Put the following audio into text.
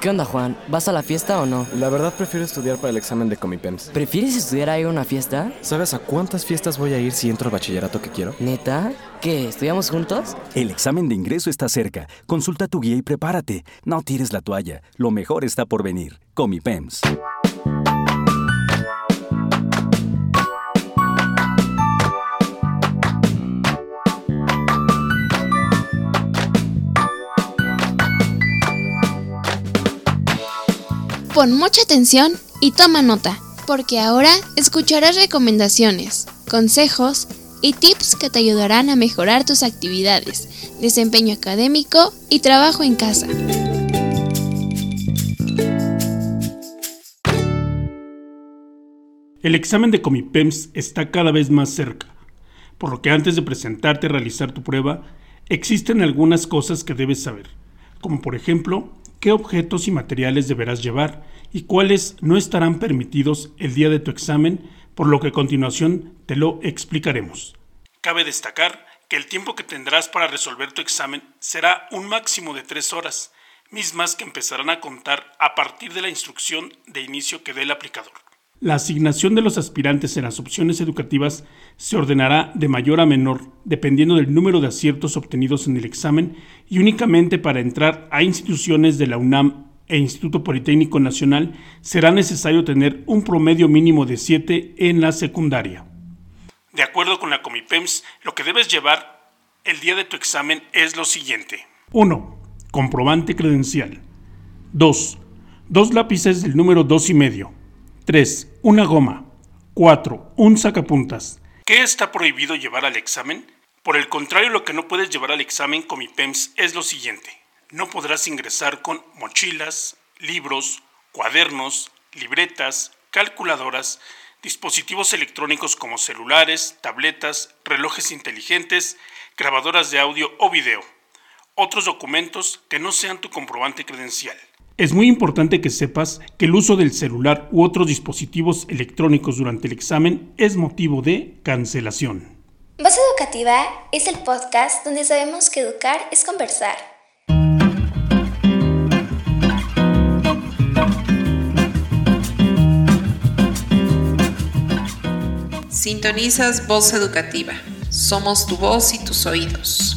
¿Qué onda, Juan? ¿Vas a la fiesta o no? La verdad prefiero estudiar para el examen de Comipems. ¿Prefieres estudiar a ir a una fiesta? ¿Sabes a cuántas fiestas voy a ir si entro al bachillerato que quiero? ¿Neta? ¿Qué? ¿Estudiamos juntos? El examen de ingreso está cerca. Consulta tu guía y prepárate. No tires la toalla. Lo mejor está por venir. Comipems. Pon mucha atención y toma nota, porque ahora escucharás recomendaciones, consejos y tips que te ayudarán a mejorar tus actividades, desempeño académico y trabajo en casa. El examen de Comipems está cada vez más cerca, por lo que antes de presentarte a realizar tu prueba, existen algunas cosas que debes saber, como por ejemplo qué objetos y materiales deberás llevar y cuáles no estarán permitidos el día de tu examen, por lo que a continuación te lo explicaremos. Cabe destacar que el tiempo que tendrás para resolver tu examen será un máximo de tres horas, mismas que empezarán a contar a partir de la instrucción de inicio que dé el aplicador. La asignación de los aspirantes en las opciones educativas se ordenará de mayor a menor dependiendo del número de aciertos obtenidos en el examen y únicamente para entrar a instituciones de la UNAM e Instituto Politécnico Nacional será necesario tener un promedio mínimo de 7 en la secundaria. De acuerdo con la Comipems, lo que debes llevar el día de tu examen es lo siguiente. 1. Comprobante credencial. 2. Dos lápices del número 2 y medio. 3. Una goma. 4. Un sacapuntas. ¿Qué está prohibido llevar al examen? Por el contrario, lo que no puedes llevar al examen con mi PEMS es lo siguiente. No podrás ingresar con mochilas, libros, cuadernos, libretas, calculadoras, dispositivos electrónicos como celulares, tabletas, relojes inteligentes, grabadoras de audio o video. Otros documentos que no sean tu comprobante credencial. Es muy importante que sepas que el uso del celular u otros dispositivos electrónicos durante el examen es motivo de cancelación. Voz Educativa es el podcast donde sabemos que educar es conversar. Sintonizas Voz Educativa. Somos tu voz y tus oídos.